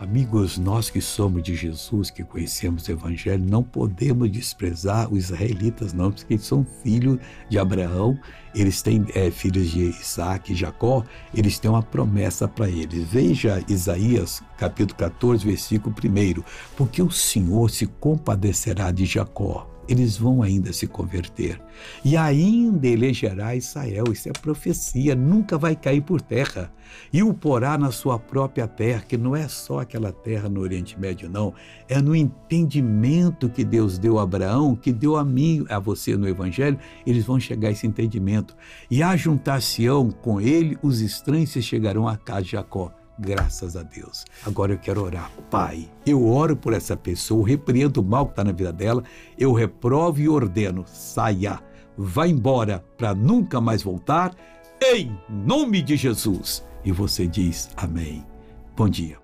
Amigos, nós que somos de Jesus, que conhecemos o Evangelho, não podemos desprezar os israelitas, não, porque eles são filhos de Abraão, eles têm é, filhos de Isaac e Jacó, eles têm uma promessa para eles. Veja Isaías, capítulo 14, versículo 1. Porque o Senhor se compadecerá de Jacó eles vão ainda se converter. E ainda elegerá Israel. Isso é profecia, nunca vai cair por terra. E o porá na sua própria terra, que não é só aquela terra no Oriente Médio, não. É no entendimento que Deus deu a Abraão, que deu a mim, a você no Evangelho, eles vão chegar a esse entendimento. E a juntar-se-ão com ele, os estranhos chegarão à casa de Jacó Graças a Deus. Agora eu quero orar. Pai, eu oro por essa pessoa, repreendo o mal que está na vida dela, eu reprovo e ordeno: saia, vá embora para nunca mais voltar, em nome de Jesus. E você diz amém. Bom dia.